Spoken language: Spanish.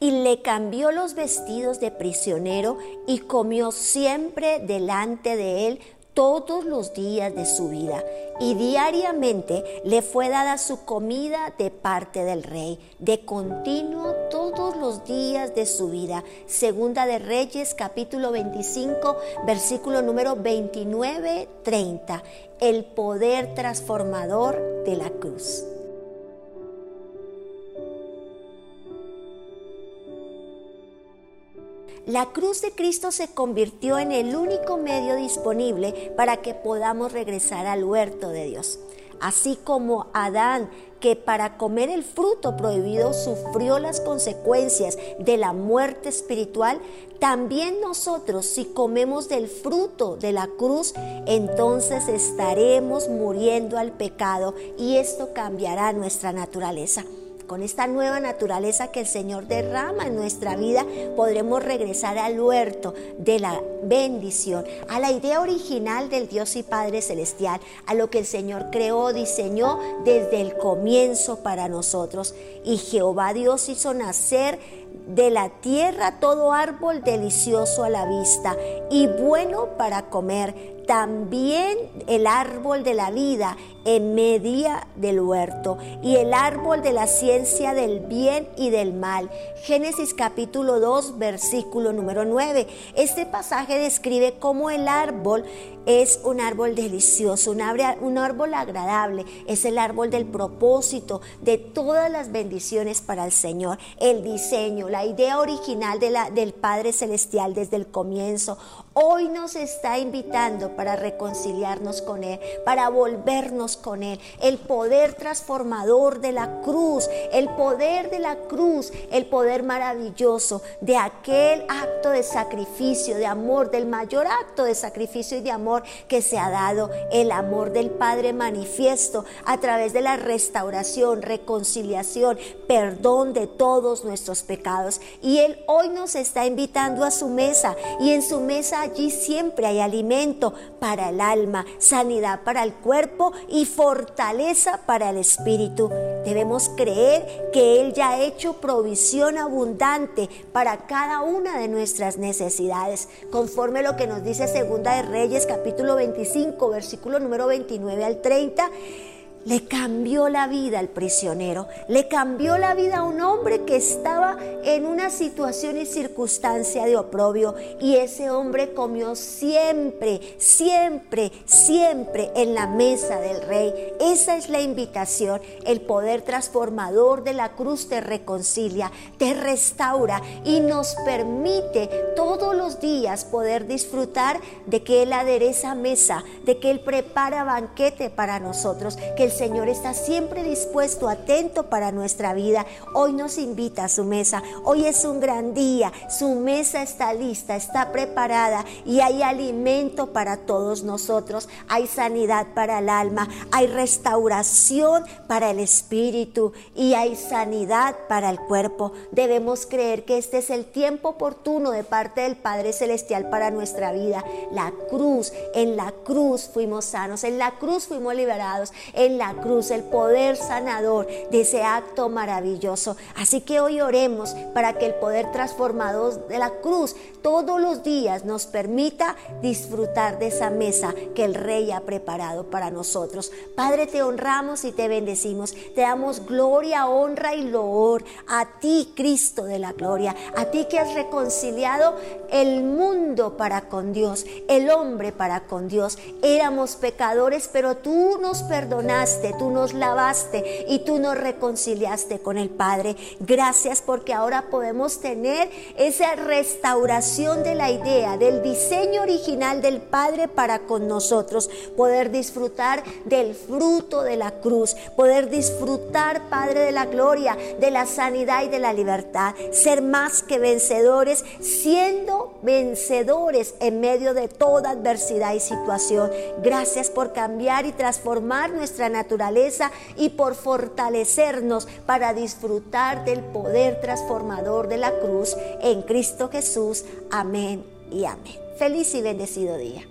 y le cambió los vestidos de prisionero y comió siempre delante de él todos los días de su vida y diariamente le fue dada su comida de parte del rey, de continuo todos los días de su vida. Segunda de Reyes capítulo 25 versículo número 29-30. El poder transformador de la cruz. La cruz de Cristo se convirtió en el único medio disponible para que podamos regresar al huerto de Dios. Así como Adán, que para comer el fruto prohibido sufrió las consecuencias de la muerte espiritual, también nosotros si comemos del fruto de la cruz, entonces estaremos muriendo al pecado y esto cambiará nuestra naturaleza con esta nueva naturaleza que el Señor derrama en nuestra vida, podremos regresar al huerto de la bendición, a la idea original del Dios y Padre Celestial, a lo que el Señor creó, diseñó desde el comienzo para nosotros. Y Jehová Dios hizo nacer de la tierra todo árbol delicioso a la vista y bueno para comer, también el árbol de la vida en media del huerto y el árbol de la ciencia del bien y del mal. Génesis capítulo 2 versículo número 9. Este pasaje describe cómo el árbol es un árbol delicioso, un árbol, agradable, es el árbol del propósito, de todas las bendiciones para el Señor, el diseño, la idea original de la, del Padre Celestial desde el comienzo. Hoy nos está invitando para reconciliarnos con Él, para volvernos con Él. El poder transformador de la cruz, el poder de la cruz, el poder maravilloso de aquel acto de sacrificio, de amor, del mayor acto de sacrificio y de amor que se ha dado, el amor del Padre manifiesto a través de la restauración, reconciliación, perdón de todos nuestros pecados. Y Él hoy nos está invitando a su mesa y en su mesa allí siempre hay alimento para el alma, sanidad para el cuerpo y fortaleza para el espíritu. Debemos creer que Él ya ha hecho provisión abundante para cada una de nuestras necesidades, conforme lo que nos dice Segunda de Reyes capítulo 25, versículo número 29 al 30 le cambió la vida al prisionero, le cambió la vida a un hombre que estaba en una situación y circunstancia de oprobio. Y ese hombre comió siempre, siempre, siempre en la mesa del rey. Esa es la invitación, el poder transformador de la cruz te reconcilia, te restaura y nos permite todos los días poder disfrutar de que Él adereza mesa, de que Él prepara banquete para nosotros, que el Señor está siempre dispuesto, atento para nuestra vida. Hoy nos invita a su mesa. Hoy es un gran día. Su mesa está lista, está preparada y hay alimento para todos nosotros. Hay sanidad para el alma, hay restauración para el espíritu y hay sanidad para el cuerpo. Debemos creer que este es el tiempo oportuno de parte del Padre Celestial para nuestra vida. La cruz, en la cruz fuimos sanos, en la cruz fuimos liberados, en la cruz, el poder sanador de ese acto maravilloso. Así que hoy oremos para que el poder transformador de la cruz todos los días nos permita disfrutar de esa mesa que el Rey ha preparado para nosotros. Padre, te honramos y te bendecimos. Te damos gloria, honra y loor a ti, Cristo de la gloria, a ti que has reconciliado el mundo para con Dios, el hombre para con Dios. Éramos pecadores, pero tú nos perdonaste, tú nos lavaste y tú nos reconciliaste con el Padre. Gracias porque ahora podemos tener esa restauración de la idea, del diseño original del Padre para con nosotros, poder disfrutar del fruto de la cruz, poder disfrutar, Padre de la gloria, de la sanidad y de la libertad, ser más que vencedores, siendo vencedores en medio de toda adversidad y situación. Gracias por cambiar y transformar nuestra naturaleza y por fortalecernos para disfrutar del poder transformador de la cruz en Cristo Jesús. Amén y amén. Feliz y bendecido día.